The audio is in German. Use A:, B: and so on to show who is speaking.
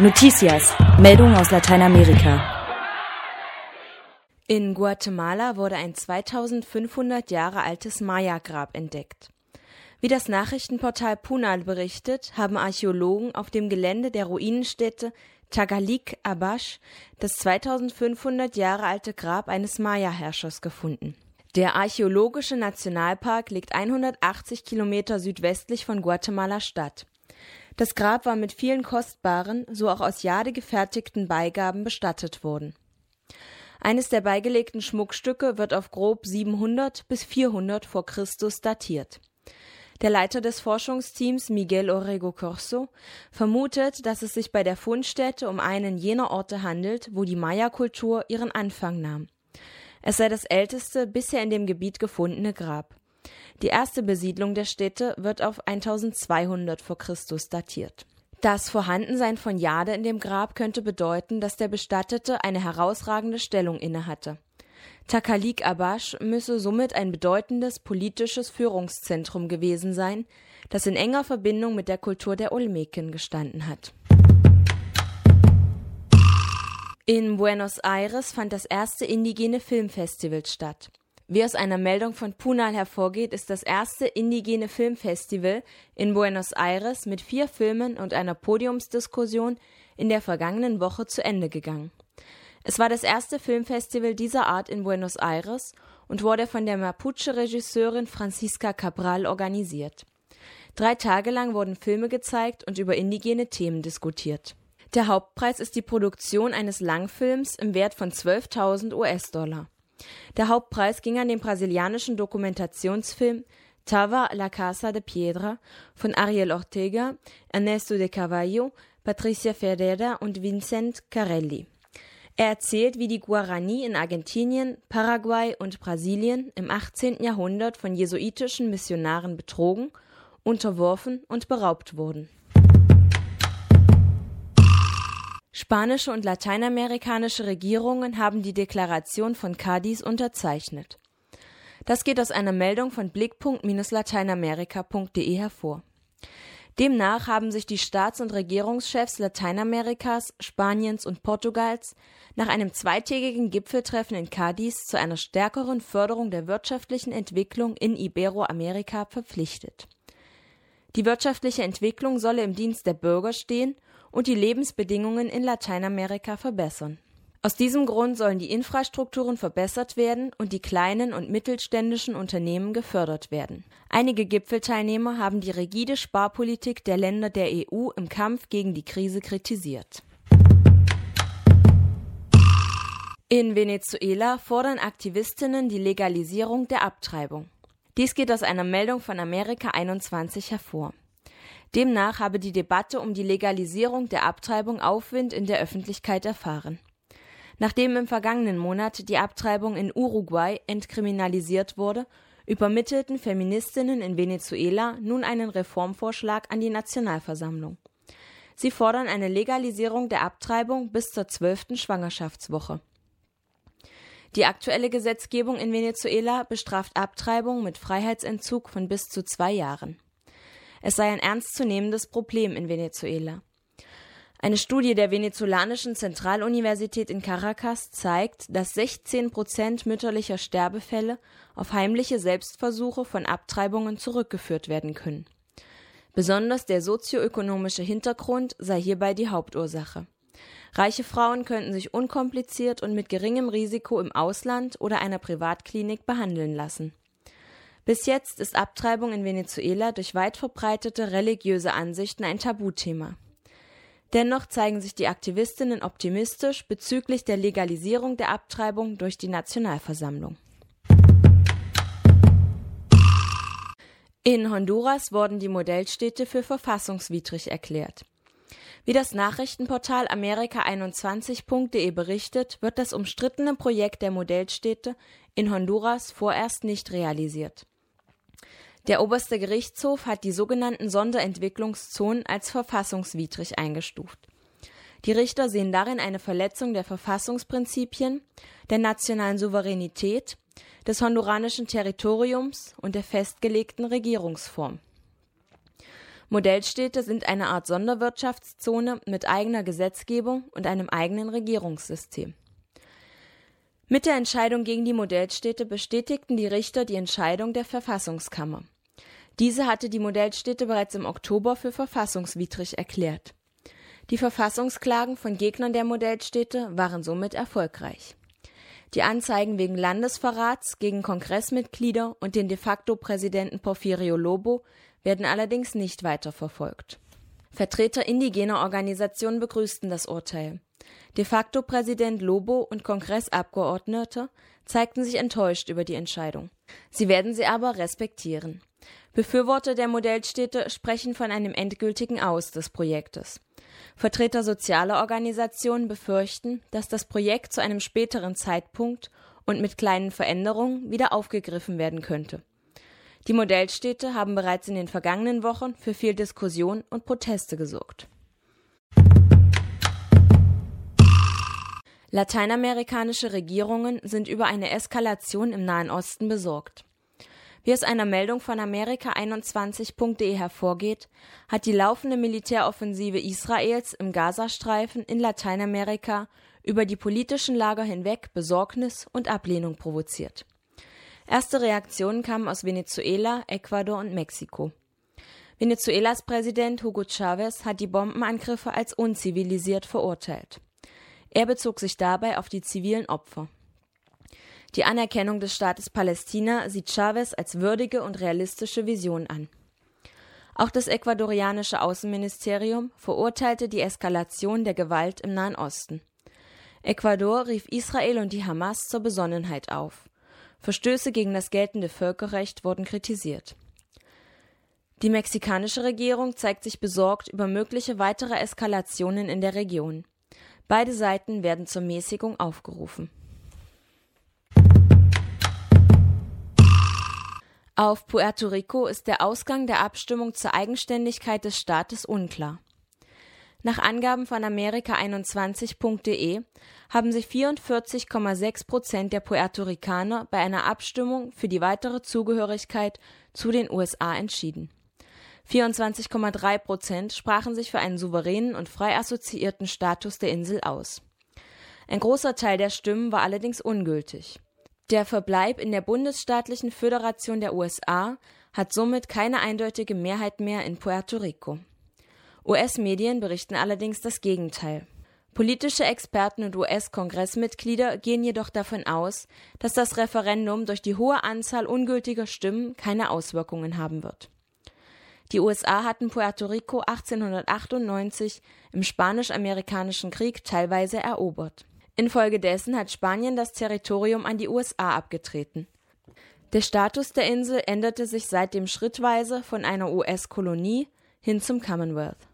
A: Noticias, Meldung aus Lateinamerika.
B: In Guatemala wurde ein 2500 Jahre altes Maya-Grab entdeckt. Wie das Nachrichtenportal Punal berichtet, haben Archäologen auf dem Gelände der Ruinenstätte Tagalik Abash das 2500 Jahre alte Grab eines Maya-Herrschers gefunden. Der Archäologische Nationalpark liegt 180 Kilometer südwestlich von Guatemala Stadt. Das Grab war mit vielen kostbaren, so auch aus Jade gefertigten Beigaben bestattet worden. Eines der beigelegten Schmuckstücke wird auf grob 700 bis 400 vor Christus datiert. Der Leiter des Forschungsteams Miguel Orrego Corso vermutet, dass es sich bei der Fundstätte um einen jener Orte handelt, wo die Maya-Kultur ihren Anfang nahm. Es sei das älteste bisher in dem Gebiet gefundene Grab. Die erste Besiedlung der Städte wird auf 1200 vor Christus datiert. Das Vorhandensein von Jade in dem Grab könnte bedeuten, dass der Bestattete eine herausragende Stellung innehatte. Takalik Abash müsse somit ein bedeutendes politisches Führungszentrum gewesen sein, das in enger Verbindung mit der Kultur der Olmeken gestanden hat. In Buenos Aires fand das erste indigene Filmfestival statt. Wie aus einer Meldung von Punal hervorgeht, ist das erste indigene Filmfestival in Buenos Aires mit vier Filmen und einer Podiumsdiskussion in der vergangenen Woche zu Ende gegangen. Es war das erste Filmfestival dieser Art in Buenos Aires und wurde von der Mapuche-Regisseurin Francisca Cabral organisiert. Drei Tage lang wurden Filme gezeigt und über indigene Themen diskutiert. Der Hauptpreis ist die Produktion eines Langfilms im Wert von 12.000 US-Dollar. Der Hauptpreis ging an den brasilianischen Dokumentationsfilm Tava La Casa de Piedra von Ariel Ortega, Ernesto de Carvalho, Patricia Ferreira und Vincent Carelli. Er erzählt, wie die Guarani in Argentinien, Paraguay und Brasilien im 18. Jahrhundert von jesuitischen Missionaren betrogen, unterworfen und beraubt wurden Spanische und lateinamerikanische Regierungen haben die Deklaration von Cadiz unterzeichnet. Das geht aus einer Meldung von blickpunkt-lateinamerika.de hervor. Demnach haben sich die Staats- und Regierungschefs Lateinamerikas, Spaniens und Portugals nach einem zweitägigen Gipfeltreffen in Cadiz zu einer stärkeren Förderung der wirtschaftlichen Entwicklung in Iberoamerika verpflichtet. Die wirtschaftliche Entwicklung solle im Dienst der Bürger stehen und die Lebensbedingungen in Lateinamerika verbessern. Aus diesem Grund sollen die Infrastrukturen verbessert werden und die kleinen und mittelständischen Unternehmen gefördert werden. Einige Gipfelteilnehmer haben die rigide Sparpolitik der Länder der EU im Kampf gegen die Krise kritisiert. In Venezuela fordern Aktivistinnen die Legalisierung der Abtreibung. Dies geht aus einer Meldung von Amerika 21 hervor. Demnach habe die Debatte um die Legalisierung der Abtreibung Aufwind in der Öffentlichkeit erfahren. Nachdem im vergangenen Monat die Abtreibung in Uruguay entkriminalisiert wurde, übermittelten Feministinnen in Venezuela nun einen Reformvorschlag an die Nationalversammlung. Sie fordern eine Legalisierung der Abtreibung bis zur zwölften Schwangerschaftswoche. Die aktuelle Gesetzgebung in Venezuela bestraft Abtreibung mit Freiheitsentzug von bis zu zwei Jahren. Es sei ein ernstzunehmendes Problem in Venezuela. Eine Studie der venezolanischen Zentraluniversität in Caracas zeigt, dass 16 Prozent mütterlicher Sterbefälle auf heimliche Selbstversuche von Abtreibungen zurückgeführt werden können. Besonders der sozioökonomische Hintergrund sei hierbei die Hauptursache. Reiche Frauen könnten sich unkompliziert und mit geringem Risiko im Ausland oder einer Privatklinik behandeln lassen. Bis jetzt ist Abtreibung in Venezuela durch weit verbreitete religiöse Ansichten ein Tabuthema. Dennoch zeigen sich die Aktivistinnen optimistisch bezüglich der Legalisierung der Abtreibung durch die Nationalversammlung. In Honduras wurden die Modellstädte für verfassungswidrig erklärt. Wie das Nachrichtenportal Amerika21.de berichtet, wird das umstrittene Projekt der Modellstädte in Honduras vorerst nicht realisiert. Der oberste Gerichtshof hat die sogenannten Sonderentwicklungszonen als verfassungswidrig eingestuft. Die Richter sehen darin eine Verletzung der Verfassungsprinzipien, der nationalen Souveränität, des honduranischen Territoriums und der festgelegten Regierungsform. Modellstädte sind eine Art Sonderwirtschaftszone mit eigener Gesetzgebung und einem eigenen Regierungssystem. Mit der Entscheidung gegen die Modellstädte bestätigten die Richter die Entscheidung der Verfassungskammer. Diese hatte die Modellstädte bereits im Oktober für verfassungswidrig erklärt. Die Verfassungsklagen von Gegnern der Modellstädte waren somit erfolgreich. Die Anzeigen wegen Landesverrats gegen Kongressmitglieder und den de facto Präsidenten Porfirio Lobo werden allerdings nicht weiter verfolgt. Vertreter indigener Organisationen begrüßten das Urteil. De facto Präsident Lobo und Kongressabgeordnete zeigten sich enttäuscht über die Entscheidung. Sie werden sie aber respektieren. Befürworter der Modellstädte sprechen von einem endgültigen Aus des Projektes. Vertreter sozialer Organisationen befürchten, dass das Projekt zu einem späteren Zeitpunkt und mit kleinen Veränderungen wieder aufgegriffen werden könnte. Die Modellstädte haben bereits in den vergangenen Wochen für viel Diskussion und Proteste gesorgt. Lateinamerikanische Regierungen sind über eine Eskalation im Nahen Osten besorgt. Wie aus einer Meldung von Amerika21.de hervorgeht, hat die laufende Militäroffensive Israels im Gazastreifen in Lateinamerika über die politischen Lager hinweg Besorgnis und Ablehnung provoziert. Erste Reaktionen kamen aus Venezuela, Ecuador und Mexiko. Venezuelas Präsident Hugo Chavez hat die Bombenangriffe als unzivilisiert verurteilt. Er bezog sich dabei auf die zivilen Opfer. Die Anerkennung des Staates Palästina sieht Chavez als würdige und realistische Vision an. Auch das ecuadorianische Außenministerium verurteilte die Eskalation der Gewalt im Nahen Osten. Ecuador rief Israel und die Hamas zur Besonnenheit auf. Verstöße gegen das geltende Völkerrecht wurden kritisiert. Die mexikanische Regierung zeigt sich besorgt über mögliche weitere Eskalationen in der Region. Beide Seiten werden zur Mäßigung aufgerufen. Auf Puerto Rico ist der Ausgang der Abstimmung zur Eigenständigkeit des Staates unklar. Nach Angaben von Amerika21.de haben sich 44,6 Prozent der Puerto Ricaner bei einer Abstimmung für die weitere Zugehörigkeit zu den USA entschieden. 24,3 Prozent sprachen sich für einen souveränen und frei assoziierten Status der Insel aus. Ein großer Teil der Stimmen war allerdings ungültig. Der Verbleib in der bundesstaatlichen Föderation der USA hat somit keine eindeutige Mehrheit mehr in Puerto Rico. US-Medien berichten allerdings das Gegenteil. Politische Experten und US-Kongressmitglieder gehen jedoch davon aus, dass das Referendum durch die hohe Anzahl ungültiger Stimmen keine Auswirkungen haben wird. Die USA hatten Puerto Rico 1898 im Spanisch-Amerikanischen Krieg teilweise erobert. Infolgedessen hat Spanien das Territorium an die USA abgetreten. Der Status der Insel änderte sich seitdem schrittweise von einer US-Kolonie hin zum Commonwealth.